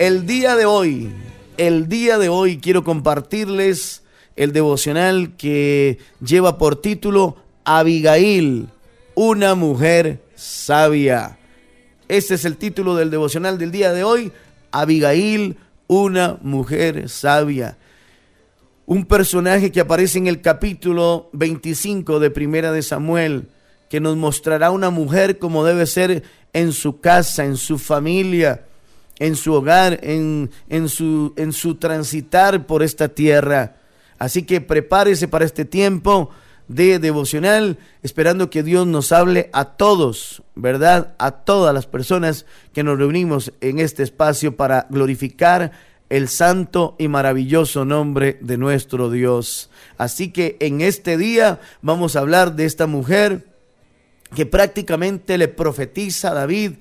El día de hoy, el día de hoy quiero compartirles el devocional que lleva por título Abigail, una mujer sabia. Este es el título del devocional del día de hoy, Abigail, una mujer sabia. Un personaje que aparece en el capítulo 25 de Primera de Samuel, que nos mostrará una mujer como debe ser en su casa, en su familia, en su hogar, en, en, su, en su transitar por esta tierra. Así que prepárese para este tiempo de devocional, esperando que Dios nos hable a todos, ¿verdad? A todas las personas que nos reunimos en este espacio para glorificar el santo y maravilloso nombre de nuestro Dios. Así que en este día vamos a hablar de esta mujer que prácticamente le profetiza a David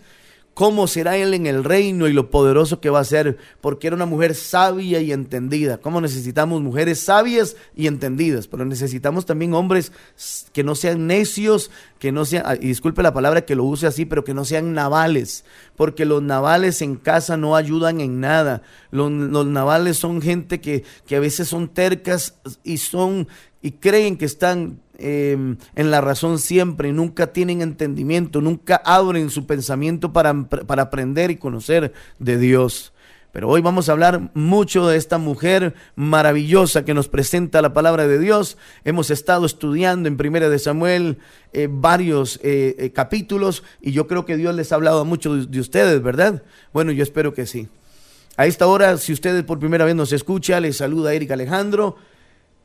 cómo será él en el reino y lo poderoso que va a ser, porque era una mujer sabia y entendida. ¿Cómo necesitamos mujeres sabias y entendidas? Pero necesitamos también hombres que no sean necios, que no sean, y disculpe la palabra que lo use así, pero que no sean navales, porque los navales en casa no ayudan en nada. Los, los navales son gente que, que a veces son tercas y son y creen que están em, en la razón siempre, nunca tienen entendimiento, nunca abren su pensamiento para, para aprender y conocer de Dios. Pero hoy vamos a hablar mucho de esta mujer maravillosa que nos presenta la palabra de Dios. Hemos estado estudiando en Primera de Samuel eh, varios eh, eh, capítulos y yo creo que Dios les ha hablado a muchos de ustedes, ¿verdad? Bueno, yo espero que sí. A esta hora, si ustedes por primera vez nos escucha, les saluda Erika Alejandro.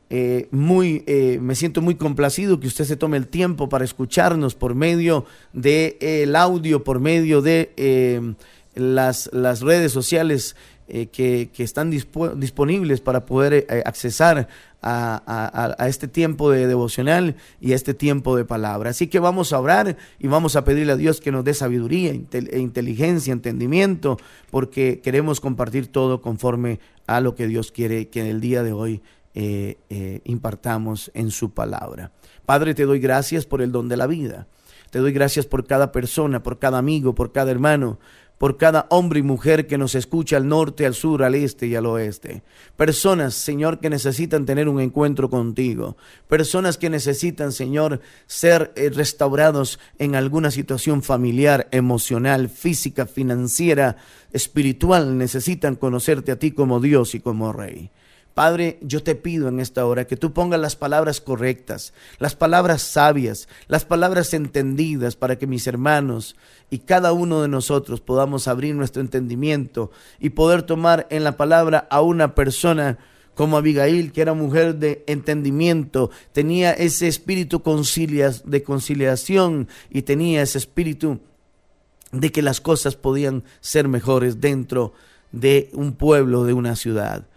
Eh, muy, eh, me siento muy complacido que usted se tome el tiempo para escucharnos por medio del de, audio, por medio de eh, las, las, redes sociales que, que, están disponibles para poder accesar a, a, a, este tiempo de devocional y a este tiempo de palabra. Así que vamos a orar y vamos a pedirle a Dios que nos dé sabiduría, e inteligencia, entendimiento, porque queremos compartir todo conforme a lo que Dios quiere que en el día de hoy eh, eh, impartamos en su palabra. Padre, te doy gracias por el don de la vida. Te doy gracias por cada persona, por cada amigo, por cada hermano, por cada hombre y mujer que nos escucha al norte, al sur, al este y al oeste. Personas, Señor, que necesitan tener un encuentro contigo. Personas que necesitan, Señor, ser eh, restaurados en alguna situación familiar, emocional, física, financiera, espiritual. Necesitan conocerte a ti como Dios y como Rey. Padre, yo te pido en esta hora que tú pongas las palabras correctas, las palabras sabias, las palabras entendidas para que mis hermanos y cada uno de nosotros podamos abrir nuestro entendimiento y poder tomar en la palabra a una persona como Abigail, que era mujer de entendimiento, tenía ese espíritu de conciliación y tenía ese espíritu de que las cosas podían ser mejores dentro de un pueblo, de una ciudad.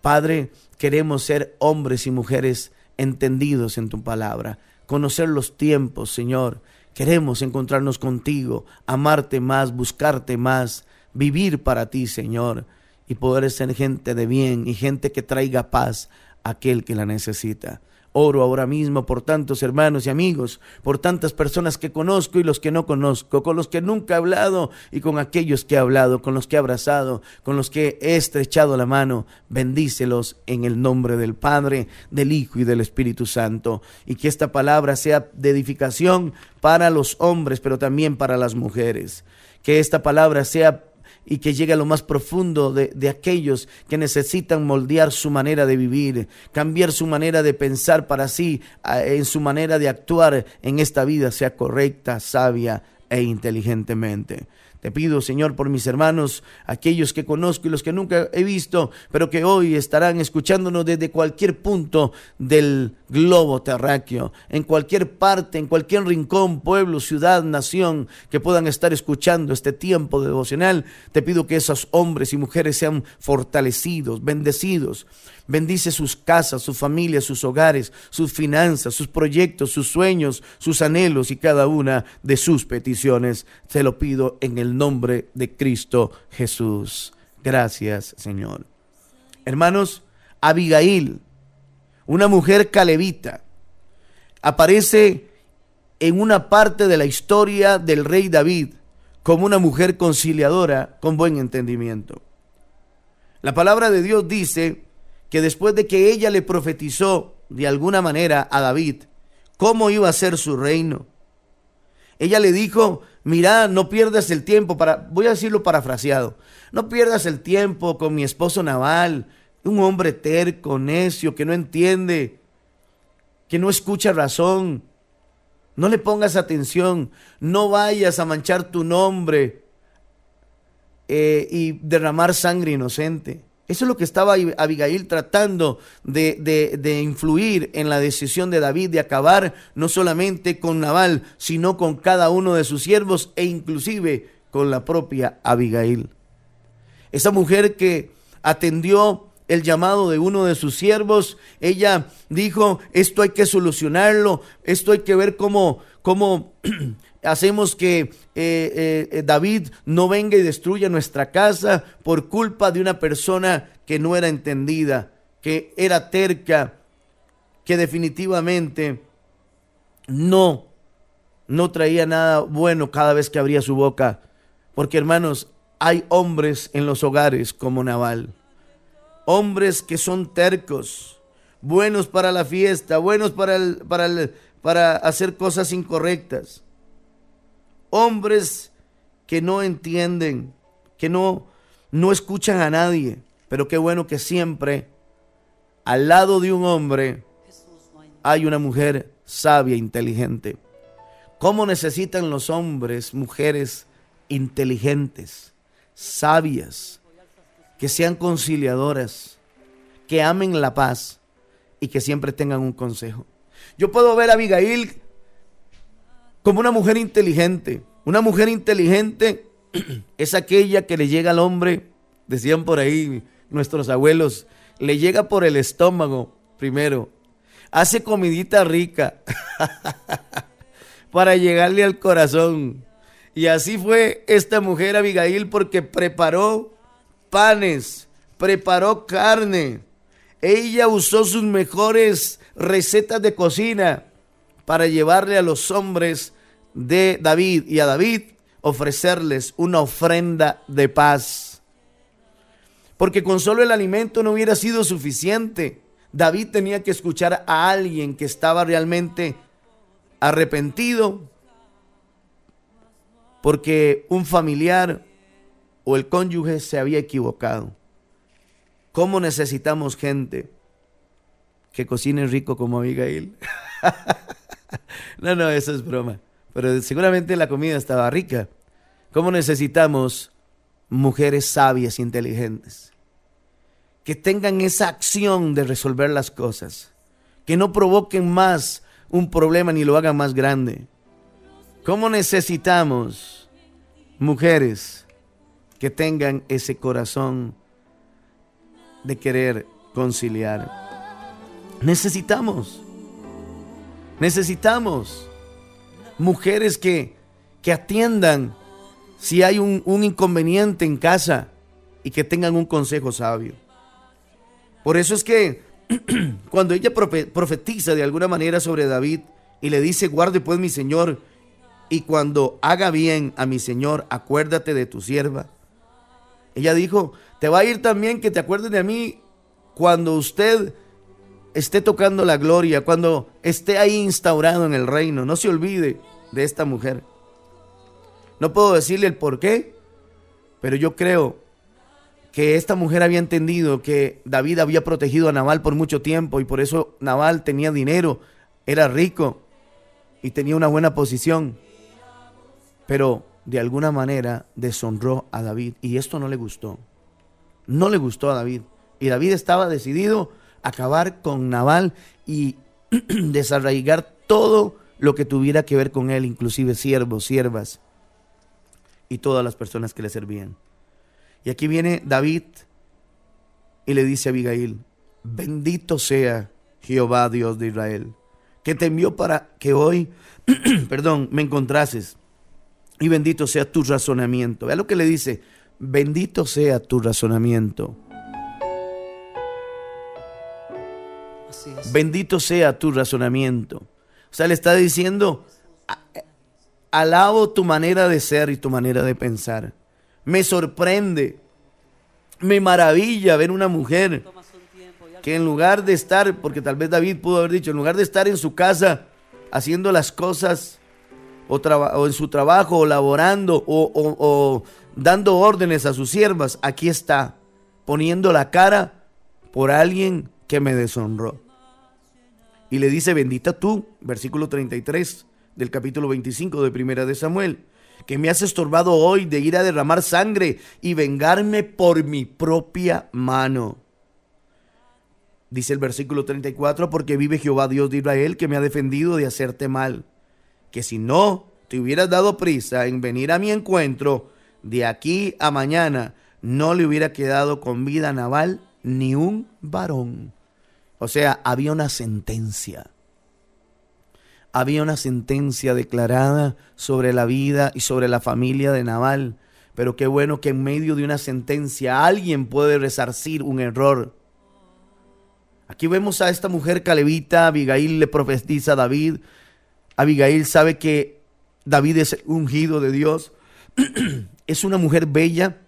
Padre, queremos ser hombres y mujeres entendidos en tu palabra, conocer los tiempos, Señor. Queremos encontrarnos contigo, amarte más, buscarte más, vivir para ti, Señor, y poder ser gente de bien y gente que traiga paz a aquel que la necesita. Oro ahora mismo por tantos hermanos y amigos, por tantas personas que conozco y los que no conozco, con los que nunca he hablado y con aquellos que he hablado, con los que he abrazado, con los que he estrechado la mano. Bendícelos en el nombre del Padre, del Hijo y del Espíritu Santo. Y que esta palabra sea de edificación para los hombres, pero también para las mujeres. Que esta palabra sea y que llegue a lo más profundo de, de, aquellos que necesitan moldear su manera de vivir, cambiar su manera de pensar para sí, en su manera de actuar en esta vida sea correcta, sabia e inteligentemente. Te pido, Señor, por mis hermanos, aquellos que conozco y los que nunca he visto, pero que hoy estarán escuchándonos desde cualquier punto del globo terráqueo, en cualquier parte, en cualquier rincón, pueblo, ciudad, nación, que puedan estar escuchando este tiempo devocional. Te pido que esos hombres y mujeres sean fortalecidos, bendecidos Bendice sus casas, sus familias, sus hogares, sus finanzas, sus proyectos, sus sueños, sus anhelos y cada una de sus peticiones. Te lo pido en el nombre de Cristo Jesús. Gracias, Señor. Hermanos, Abigail, una mujer calevita, aparece en una parte de la historia del rey David como una mujer conciliadora con buen entendimiento. La palabra de Dios dice que después de que ella le profetizó de alguna manera a David cómo iba a ser su reino, ella le dijo, mira, no pierdas el tiempo, para, voy a decirlo parafraseado, no pierdas el tiempo con mi esposo Naval, un hombre terco, necio, que no entiende, que no escucha razón. No le pongas atención, no vayas a manchar tu nombre eh, y derramar sangre inocente. Eso es lo que estaba Abigail tratando de, de, influir en la decisión de David de acabar no solamente con Nabal, sino con cada uno de sus siervos e inclusive con la propia Abigail. Esa mujer que atendió el llamado de uno de sus siervos, ella dijo, esto hay que solucionarlo, esto hay que ver cómo, cómo hacemos que eh, eh, eh, David no venga y destruya nuestra casa por culpa de una persona que no era entendida, que era terca, que definitivamente no, no traía nada bueno cada vez que abría su boca. Porque hermanos, hay hombres en los hogares como Naval, hombres que son tercos, buenos para la fiesta, buenos para, para, para hacer cosas incorrectas hombres que no entienden, que no, no escuchan a nadie. Pero qué bueno que siempre al lado de un hombre hay una mujer sabia, inteligente. ¿Cómo necesitan los hombres, mujeres inteligentes, sabias, que sean conciliadoras, que amen la paz y que siempre tengan un consejo? Yo puedo ver a Abigail como una mujer inteligente. Una mujer inteligente es aquella que le llega al hombre, decían por ahí nuestros abuelos, le llega por el estómago primero, hace comidita rica para llegarle al corazón. Y así fue esta mujer Abigail porque preparó panes, preparó carne. Ella usó sus mejores recetas de cocina para llevarle a los hombres de David y a David ofrecerles una ofrenda de paz. Porque con solo el alimento no hubiera sido suficiente. David tenía que escuchar a alguien que estaba realmente arrepentido porque un familiar o el cónyuge se había equivocado. ¿Cómo necesitamos gente que cocine rico como Abigail? no, no, eso es broma pero seguramente la comida estaba rica. ¿Cómo necesitamos mujeres sabias e inteligentes? Que tengan esa acción de resolver las cosas. Que no provoquen más un problema ni lo hagan más grande. ¿Cómo necesitamos mujeres que tengan ese corazón de querer conciliar? Necesitamos. Necesitamos mujeres que, que atiendan si hay un, un inconveniente en casa y que tengan un consejo sabio. Por eso es que cuando ella profetiza de alguna manera sobre David y le dice, guarde pues mi Señor, y cuando haga bien a mi Señor, acuérdate de tu sierva. Ella dijo, te va a ir también que te acuerdes de mí cuando usted esté tocando la gloria, cuando esté ahí instaurado en el reino. No se olvide de esta mujer. No puedo decirle el por qué, pero yo creo que esta mujer había entendido que David había protegido a Naval por mucho tiempo y por eso Naval tenía dinero, era rico y tenía una buena posición. Pero de alguna manera deshonró a David y esto no le gustó. No le gustó a David. Y David estaba decidido acabar con Naval y desarraigar todo lo que tuviera que ver con él, inclusive siervos, siervas y todas las personas que le servían. Y aquí viene David y le dice a Abigail, bendito sea Jehová Dios de Israel, que te envió para que hoy, perdón, me encontrases. Y bendito sea tu razonamiento. Vea lo que le dice, bendito sea tu razonamiento. Bendito sea tu razonamiento. O sea, le está diciendo, alabo tu manera de ser y tu manera de pensar. Me sorprende Me maravilla ver una mujer que en lugar de estar, porque tal vez David pudo haber dicho, en lugar de estar en su casa haciendo las cosas o, en su trabajo o laborando o, o dando órdenes a sus siervas, aquí está, poniendo la cara por alguien que me deshonró. Y le dice, bendita tú, versículo 33 del capítulo 25 de Primera de Samuel, que me has estorbado hoy de ir a derramar sangre y vengarme por mi propia mano. Dice el versículo 34, porque vive Jehová Dios de Israel que me ha defendido de hacerte mal, que si no te hubieras dado prisa en venir a mi encuentro, de aquí a mañana no le hubiera quedado con vida Naval ni un varón. O sea, había una sentencia. Había una sentencia declarada sobre la vida y sobre la familia de Naval. Pero qué bueno que en medio de una sentencia alguien puede resarcir un error. Aquí vemos a esta mujer calevita, Abigail le profetiza a David. Abigail sabe que David es ungido de Dios. es una mujer bella,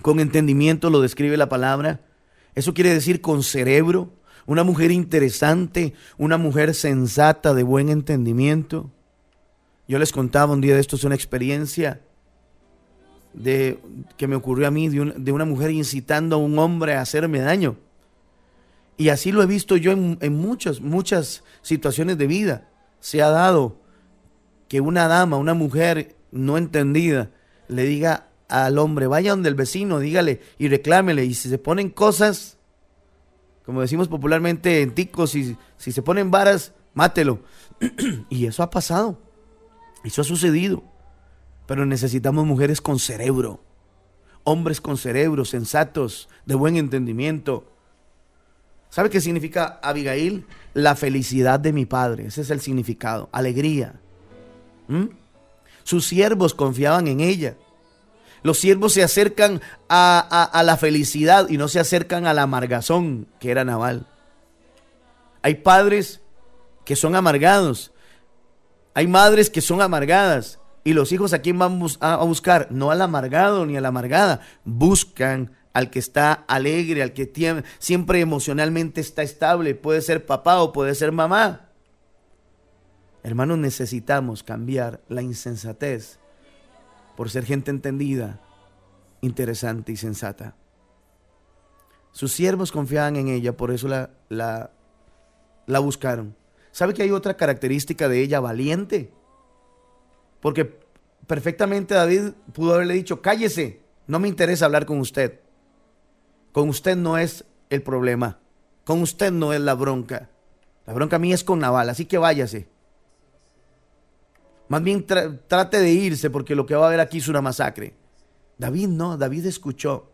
con entendimiento, lo describe la palabra. Eso quiere decir con cerebro, una mujer interesante, una mujer sensata, de buen entendimiento. Yo les contaba un día de esto, es una experiencia de, que me ocurrió a mí de, de una mujer incitando a un hombre a hacerme daño. Y así lo he visto yo en, muchas, muchas situaciones de vida. Se ha dado que una dama, una mujer no entendida, le diga al hombre, vaya donde el vecino, dígale y reclámele. Y si se ponen cosas, como decimos popularmente en ticos, si, si se ponen varas, mátelo. y eso ha pasado. Eso ha sucedido. Pero necesitamos mujeres con cerebro. Hombres con cerebro, sensatos, de buen entendimiento ¿Sabe qué significa Abigail? La felicidad de mi padre. Ese es el significado. Alegría. ¿Mm? Sus siervos confiaban en ella. Los siervos se acercan a, a, la felicidad y no se acercan a la amargazón que era Naval. Hay padres que son amargados. Hay madres que son amargadas. Y los hijos a quién van a buscar? No al amargado ni a la amargada. Buscan al que está alegre, al que tiene, siempre emocionalmente está estable. Puede ser papá o puede ser mamá. Hermanos, necesitamos cambiar la insensatez por ser gente entendida, interesante y sensata. Sus siervos confiaban en ella, por eso la, la, buscaron. ¿Sabe que hay otra característica de ella valiente? Porque perfectamente David pudo haberle dicho, cállese, no me interesa hablar con usted. Con usted no es el problema. Con usted no es la bronca. La bronca mía es con Naval, así que váyase. Más bien trate de irse porque lo que va a haber aquí es una masacre. David no, David escuchó.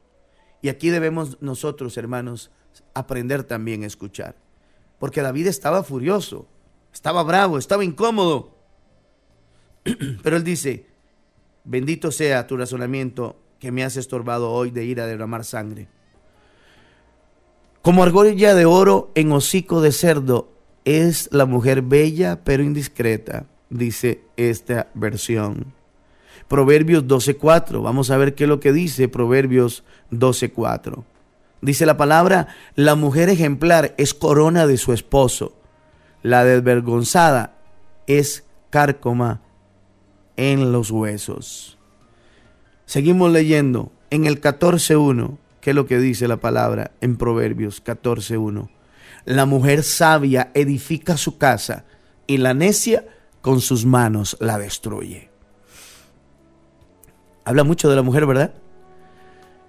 Y aquí debemos nosotros, hermanos, aprender también a escuchar. Porque David estaba furioso, estaba bravo, estaba incómodo. Pero él dice, bendito sea tu razonamiento que me has estorbado hoy de ir a derramar sangre. Como argolla de oro en hocico de cerdo es la mujer bella pero indiscreta, dice esta versión. Proverbios 12.4, vamos a ver qué es lo que dice Proverbios 12.4. Dice la palabra, la mujer ejemplar es corona de su esposo, la desvergonzada es cárcoma en los huesos. Seguimos leyendo en el 14.1. ¿Qué es lo que dice la palabra en Proverbios 14.1? La mujer sabia edifica su casa y la necia con sus manos la destruye. Habla mucho de la mujer, ¿verdad?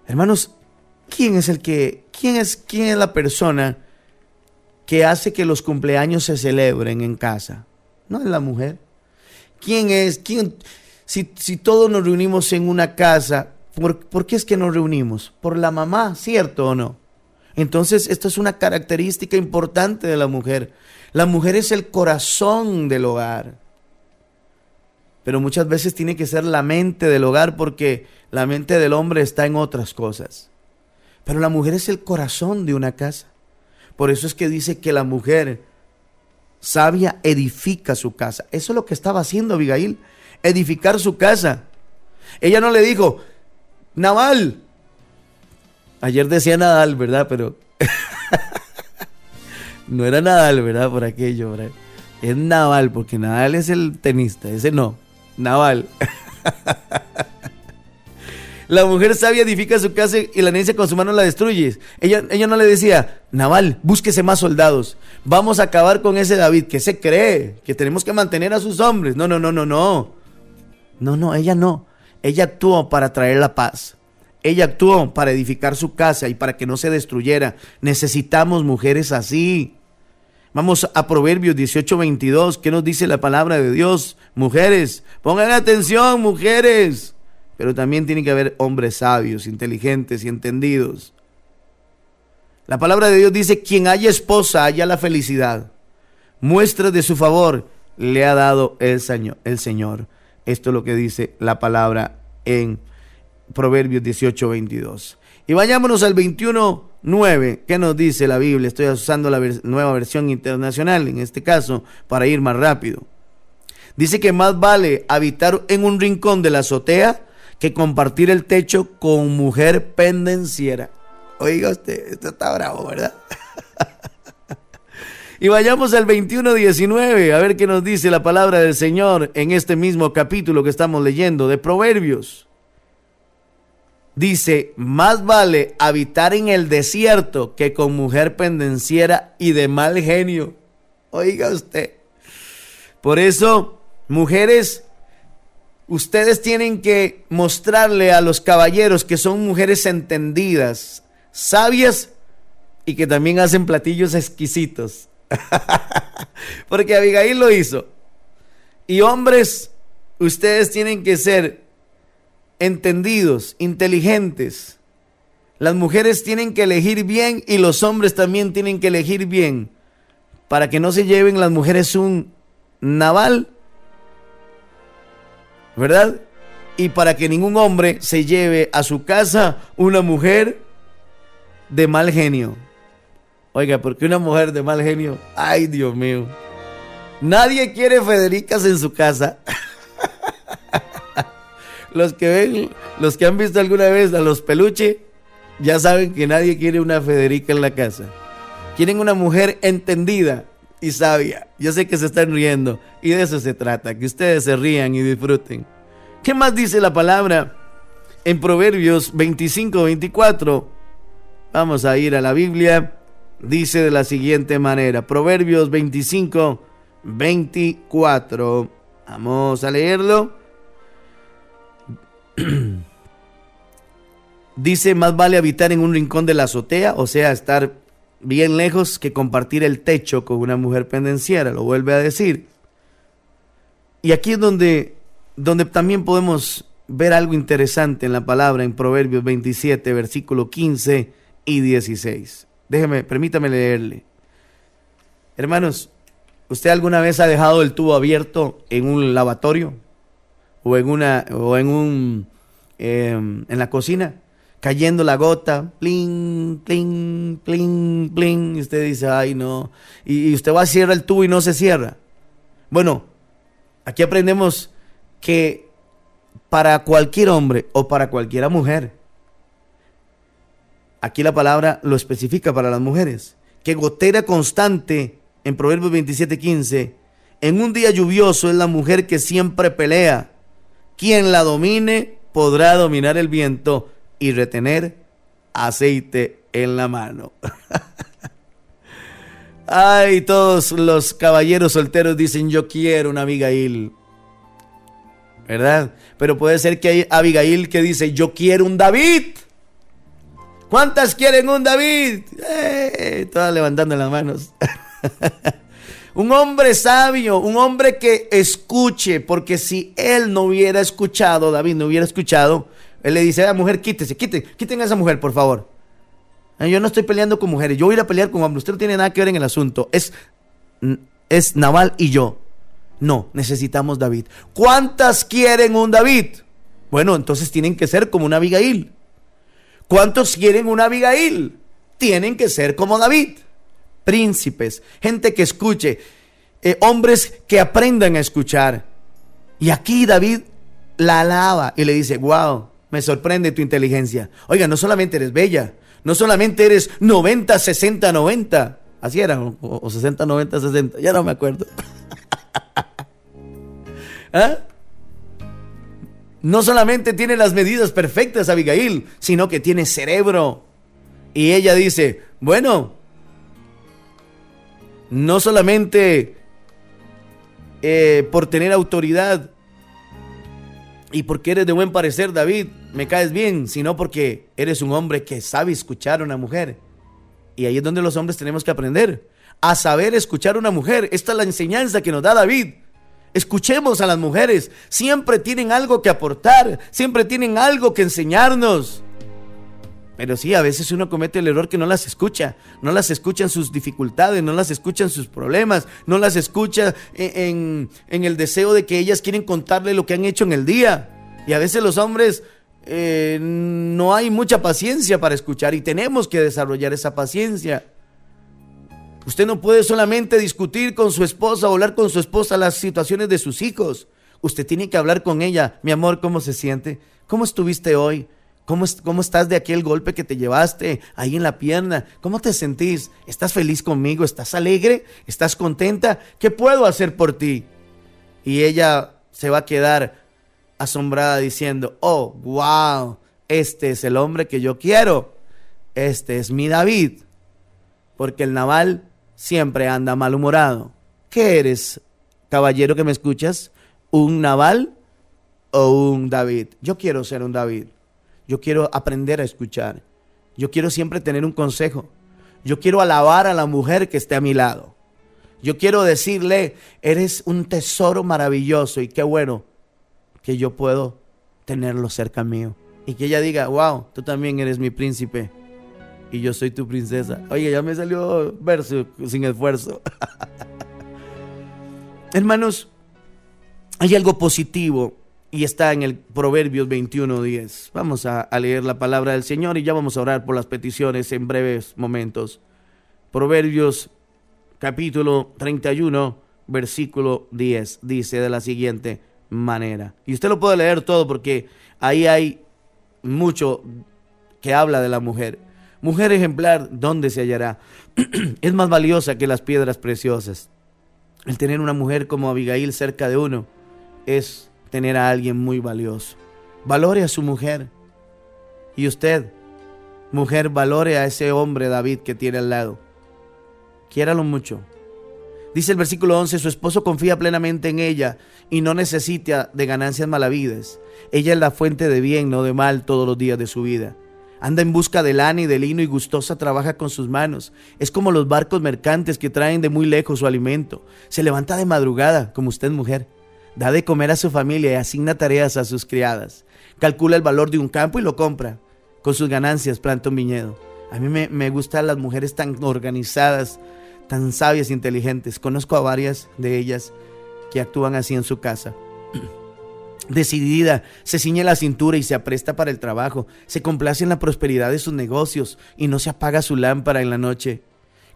Hermanos, ¿quién es el que, quién es, quién es la persona que hace que los cumpleaños se celebren en casa? No es la mujer. ¿Quién es? ¿Quién? Si, si todos nos reunimos en una casa, ¿Por, qué es que nos reunimos? Por la mamá, ¿cierto o no? Entonces, esto es una característica importante de la mujer. La mujer es el corazón del hogar. Pero muchas veces tiene que ser la mente del hogar porque la mente del hombre está en otras cosas. Pero la mujer es el corazón de una casa. Por eso es que dice que la mujer sabia edifica su casa. Eso es lo que estaba haciendo Abigail, edificar su casa. Ella no le dijo, Naval, Ayer decía Nadal, ¿verdad? Pero no era Nadal, ¿verdad? Por aquello, ¿verdad? Es Naval, porque Nadal es el tenista, ese no. Naval. La mujer sabia edifica su casa y la necia con su mano la destruye. Ella, ella no le decía, Naval, búsquese más soldados. Vamos a acabar con ese David que se cree que tenemos que mantener a sus hombres. No, no, no, no, no. No, no, ella no. Ella actuó para traer la paz. Ella actuó para edificar su casa y para que no se destruyera. Necesitamos mujeres así. Vamos a Proverbios 18:22. ¿Qué nos dice la palabra de Dios? Mujeres, pongan atención, mujeres. Pero también tiene que haber hombres sabios, inteligentes y entendidos. La palabra de Dios dice, quien haya esposa haya la felicidad. Muestra de su favor le ha dado el Señor. El Señor. Esto es lo que dice la palabra en Proverbios 18, 22. Y vayámonos al 21, 9. ¿Qué nos dice la Biblia? Estoy usando la nueva versión internacional en este caso para ir más rápido. Dice que más vale habitar en un rincón de la azotea que compartir el techo con mujer pendenciera. Oiga usted, esto está bravo, ¿verdad? Y vayamos al 21.19, a ver qué nos dice la palabra del Señor en este mismo capítulo que estamos leyendo de Proverbios. Dice, más vale habitar en el desierto que con mujer pendenciera y de mal genio. Oiga usted. Por eso, mujeres, ustedes tienen que mostrarle a los caballeros que son mujeres entendidas, sabias y que también hacen platillos exquisitos. Porque Abigail lo hizo. Y hombres, ustedes tienen que ser entendidos, inteligentes. Las mujeres tienen que elegir bien y los hombres también tienen que elegir bien. Para que no se lleven las mujeres un naval. ¿Verdad? Y para que ningún hombre se lleve a su casa una mujer de mal genio. Oiga, porque una mujer de mal genio, ay Dios mío. Nadie quiere Federicas en su casa. los que ven, los que han visto alguna vez a los peluche, ya saben que nadie quiere una Federica en la casa. Quieren una mujer entendida y sabia. Yo sé que se están riendo y de eso se trata, que ustedes se rían y disfruten. ¿Qué más dice la palabra en Proverbios 25, 24? Vamos a ir a la Biblia dice de la siguiente manera, Proverbios 25, 24. Vamos a leerlo. dice, más vale habitar en un rincón de la azotea, o sea, estar bien lejos que compartir el techo con una mujer pendenciera, lo vuelve a decir. Y aquí es donde, donde también podemos ver algo interesante en la palabra en Proverbios 27, versículo 15 y 16. Déjeme, permítame leerle. Hermanos, ¿usted alguna vez ha dejado el tubo abierto en un lavatorio? ¿O en una, o en un, em, en la cocina? Cayendo la gota, plin, plin, plin, plin. Y usted dice, ay no. Y, usted va a cerrar el tubo y no se cierra. Bueno, aquí aprendemos que para cualquier hombre o para cualquiera mujer, Aquí la palabra lo especifica para las mujeres. Que gotera constante en Proverbios 27:15. En un día lluvioso es la mujer que siempre pelea. Quien la domine podrá dominar el viento y retener aceite en la mano. Ay, todos los caballeros solteros dicen yo quiero una Abigail. ¿Verdad? Pero puede ser que hay Abigail que dice yo quiero un David. ¿Cuántas quieren un David? Eh, todas levantando las manos. un hombre sabio, un hombre que escuche, porque si él no hubiera escuchado, David no hubiera escuchado, él le dice a la mujer, quítese, quiten, quiten a esa mujer, por favor. Eh, yo no estoy peleando con mujeres, yo voy a ir a pelear con hombres, usted no tiene nada que ver en el asunto, es, es Naval y yo. No, necesitamos David. ¿Cuántas quieren un David? Bueno, entonces tienen que ser como una Abigail. ¿Cuántos quieren una Abigail? Tienen que ser como David. Príncipes, gente que escuche, eh, hombres que aprendan a escuchar. Y aquí David la alaba y le dice, wow, me sorprende tu inteligencia. Oiga, no solamente eres bella, No solamente eres 90, 60, 90. Así era, o, 60, 90, 60. Ya no me acuerdo. ¿Ah? No solamente tiene las medidas perfectas Abigail, sino que tiene cerebro. Y ella dice, bueno, no solamente eh, por tener autoridad y porque eres de buen parecer, David, me caes bien, sino porque eres un hombre que sabe escuchar a una mujer. Y ahí es donde los hombres tenemos que aprender a saber escuchar a una mujer. Esta es la enseñanza que nos da David. Escuchemos a las mujeres. Siempre tienen algo que aportar. Siempre tienen algo que enseñarnos. Pero sí, a veces uno comete el error que no las escucha. No las escucha en sus dificultades, no las escucha en sus problemas, no las escucha en, el deseo de que ellas quieren contarle lo que han hecho en el día. Y a veces los hombres eh, no hay mucha paciencia para escuchar y tenemos que desarrollar esa paciencia. Usted no puede solamente discutir con su esposa o hablar con su esposa las situaciones de sus hijos. Usted tiene que hablar con ella. Mi amor, ¿cómo se siente? ¿Cómo estuviste hoy? ¿Cómo, ¿Cómo, estás de aquel golpe que te llevaste ahí en la pierna? ¿Cómo te sentís? ¿Estás feliz conmigo? ¿Estás alegre? ¿Estás contenta? ¿Qué puedo hacer por ti? Y ella se va a quedar asombrada diciendo, oh, wow, este es el hombre que yo quiero. Este es mi David. Porque el naval siempre anda malhumorado. ¿Qué eres, caballero que me escuchas? ¿Un naval o un David? Yo quiero ser un David. Yo quiero aprender a escuchar. Yo quiero siempre tener un consejo. Yo quiero alabar a la mujer que esté a mi lado. Yo quiero decirle, eres un tesoro maravilloso y qué bueno que yo puedo tenerlo cerca mío. Y que ella diga, wow, tú también eres mi príncipe y yo soy tu princesa. Oye, ya me salió verso sin esfuerzo. Hermanos, hay algo positivo y está en el Proverbios 21.10. Vamos a, a, leer la palabra del Señor y ya vamos a orar por las peticiones en breves momentos. Proverbios capítulo 31, versículo 10, dice de la siguiente manera. Y usted lo puede leer todo porque ahí hay mucho que habla de la mujer. Mujer ejemplar, ¿dónde se hallará? es más valiosa que las piedras preciosas. El tener una mujer como Abigail cerca de uno es tener a alguien muy valioso. Valore a su mujer. Y usted, mujer, valore a ese hombre David que tiene al lado. Quiéralo mucho. Dice el versículo 11, su esposo confía plenamente en ella y no necesita de ganancias malavides. Ella es la fuente de bien, no de mal, todos los días de su vida. Anda en busca de lana y de lino y gustosa trabaja con sus manos. Es como los barcos mercantes que traen de muy lejos su alimento. Se levanta de madrugada, como usted mujer. Da de comer a su familia y asigna tareas a sus criadas. Calcula el valor de un campo y lo compra. Con sus ganancias planta un viñedo. A mí me, gustan las mujeres tan organizadas, tan sabias e inteligentes. Conozco a varias de ellas que actúan así en su casa. Decidida, se ciñe la cintura y se apresta para el trabajo, se complace en la prosperidad de sus negocios y no se apaga su lámpara en la noche.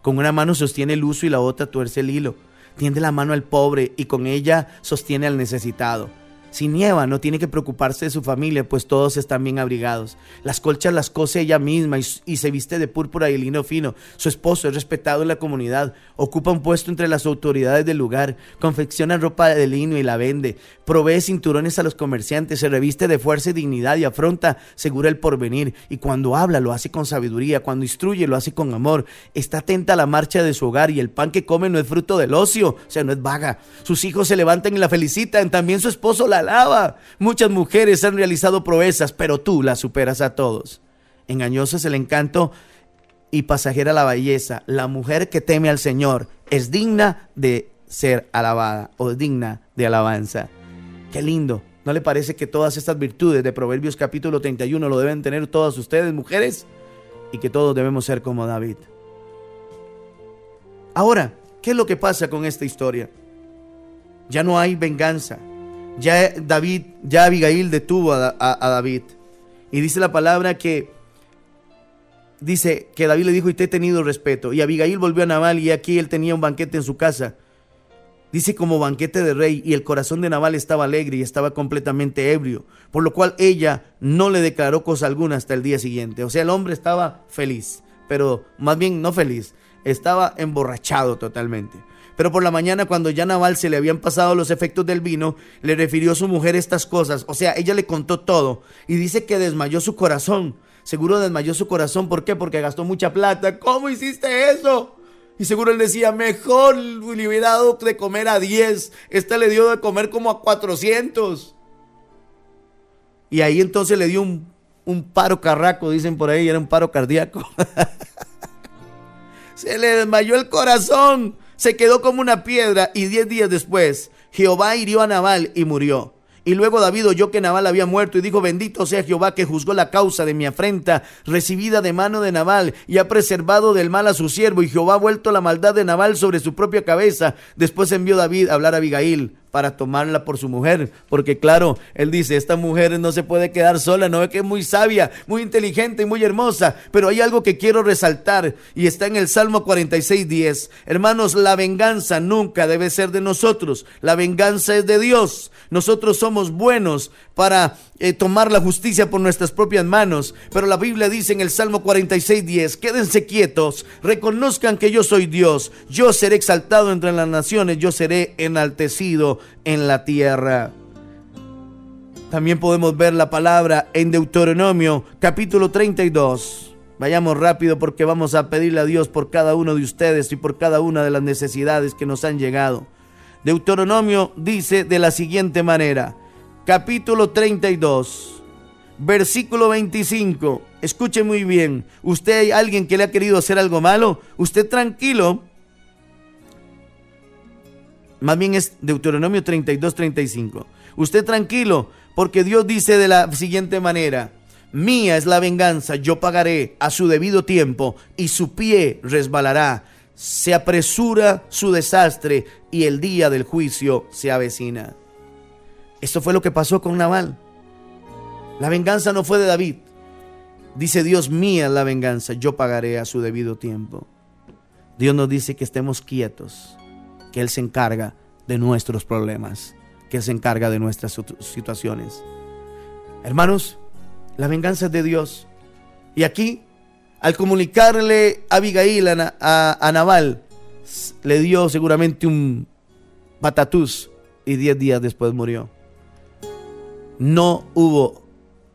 Con una mano sostiene el uso y la otra tuerce el hilo. Tiende la mano al pobre y con ella sostiene al necesitado. Si nieva, no tiene que preocuparse de su familia, pues todos están bien abrigados. Las colchas las cose ella misma y, se viste de púrpura y lino fino. Su esposo es respetado en la comunidad, ocupa un puesto entre las autoridades del lugar, confecciona ropa de lino y la vende, provee cinturones a los comerciantes, se reviste de fuerza y dignidad y afronta segura el porvenir. Y cuando habla lo hace con sabiduría, cuando instruye lo hace con amor. Está atenta a la marcha de su hogar y el pan que come no es fruto del ocio, o sea, no es vaga. Sus hijos se levantan y la felicitan, también su esposo la alaba. Muchas mujeres han realizado proezas, pero tú las superas a todos. Engañoso es el encanto y pasajera la belleza. La mujer que teme al Señor es digna de ser alabada o digna de alabanza. Qué lindo. ¿No le parece que todas estas virtudes de Proverbios capítulo 31 lo deben tener todas ustedes, mujeres? Y que todos debemos ser como David. Ahora, ¿qué es lo que pasa con esta historia? Ya no hay venganza, ya David, ya Abigail detuvo a, David. Y dice la palabra que dice que David le dijo, y te he tenido respeto. Y Abigail volvió a Nabal y aquí él tenía un banquete en su casa. Dice como banquete de rey y el corazón de Nabal estaba alegre y estaba completamente ebrio, por lo cual ella no le declaró cosa alguna hasta el día siguiente. O sea, el hombre estaba feliz, pero más bien no feliz, estaba emborrachado totalmente. Pero por la mañana cuando ya Nabal se le habían pasado los efectos del vino, le refirió a su mujer estas cosas, o sea, ella le contó todo y dice que desmayó su corazón. Seguro desmayó su corazón, ¿por qué? Porque gastó mucha plata. ¿Cómo hiciste eso? Y seguro él decía, mejor le hubiera dado de comer a 10. Esta le dio de comer como a 400. Y ahí entonces le dio un, un paro carraco, dicen por ahí, era un paro cardíaco. Se le desmayó el corazón, se quedó como una piedra y diez días después Jehová hirió a Nabal y murió. Y luego David oyó que Nabal había muerto y dijo, bendito sea Jehová que juzgó la causa de mi afrenta recibida de mano de Nabal y ha preservado del mal a su siervo. Y Jehová ha vuelto la maldad de Nabal sobre su propia cabeza. Después envió David a hablar a Abigail para tomarla por su mujer, porque claro, él dice, esta mujer no se puede quedar sola, no es que es muy sabia, muy inteligente y muy hermosa, pero hay algo que quiero resaltar y está en el Salmo 46, 10. Hermanos, la venganza nunca debe ser de nosotros, la venganza es de Dios. Nosotros somos buenos para eh, tomar la justicia por nuestras propias manos, pero la Biblia dice en el Salmo 46, 10, quédense quietos, reconozcan que yo soy Dios, yo seré exaltado entre las naciones, yo seré enaltecido en la tierra. También podemos ver la palabra en Deuteronomio capítulo 32. Vayamos rápido porque vamos a pedirle a Dios por cada uno de ustedes y por cada una de las necesidades que nos han llegado. Deuteronomio dice de la siguiente manera, capítulo 32, versículo 25. Escuche muy bien, usted hay alguien que le ha querido hacer algo malo, usted tranquilo, más bien es Deuteronomio 32, 35. Usted tranquilo, porque Dios dice de la siguiente manera, mía es la venganza, yo pagaré a su debido tiempo y su pie resbalará. Se apresura su desastre y el día del juicio se avecina. Esto fue lo que pasó con Nabal. La venganza no fue de David. Dice Dios, mía la venganza, yo pagaré a su debido tiempo. Dios nos dice que estemos quietos que Él se encarga de nuestros problemas, que Él se encarga de nuestras situaciones. Hermanos, la venganza es de Dios. Y aquí, al comunicarle a Abigail, a, a, Naval, le dio seguramente un patatús y diez días después murió. No hubo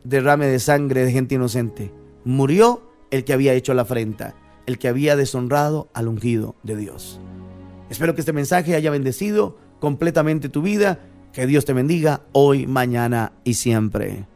derrame de sangre de gente inocente. Murió el que había hecho la afrenta, el que había deshonrado al ungido de Dios. Espero que este mensaje haya bendecido completamente tu vida. Que Dios te bendiga hoy, mañana y siempre.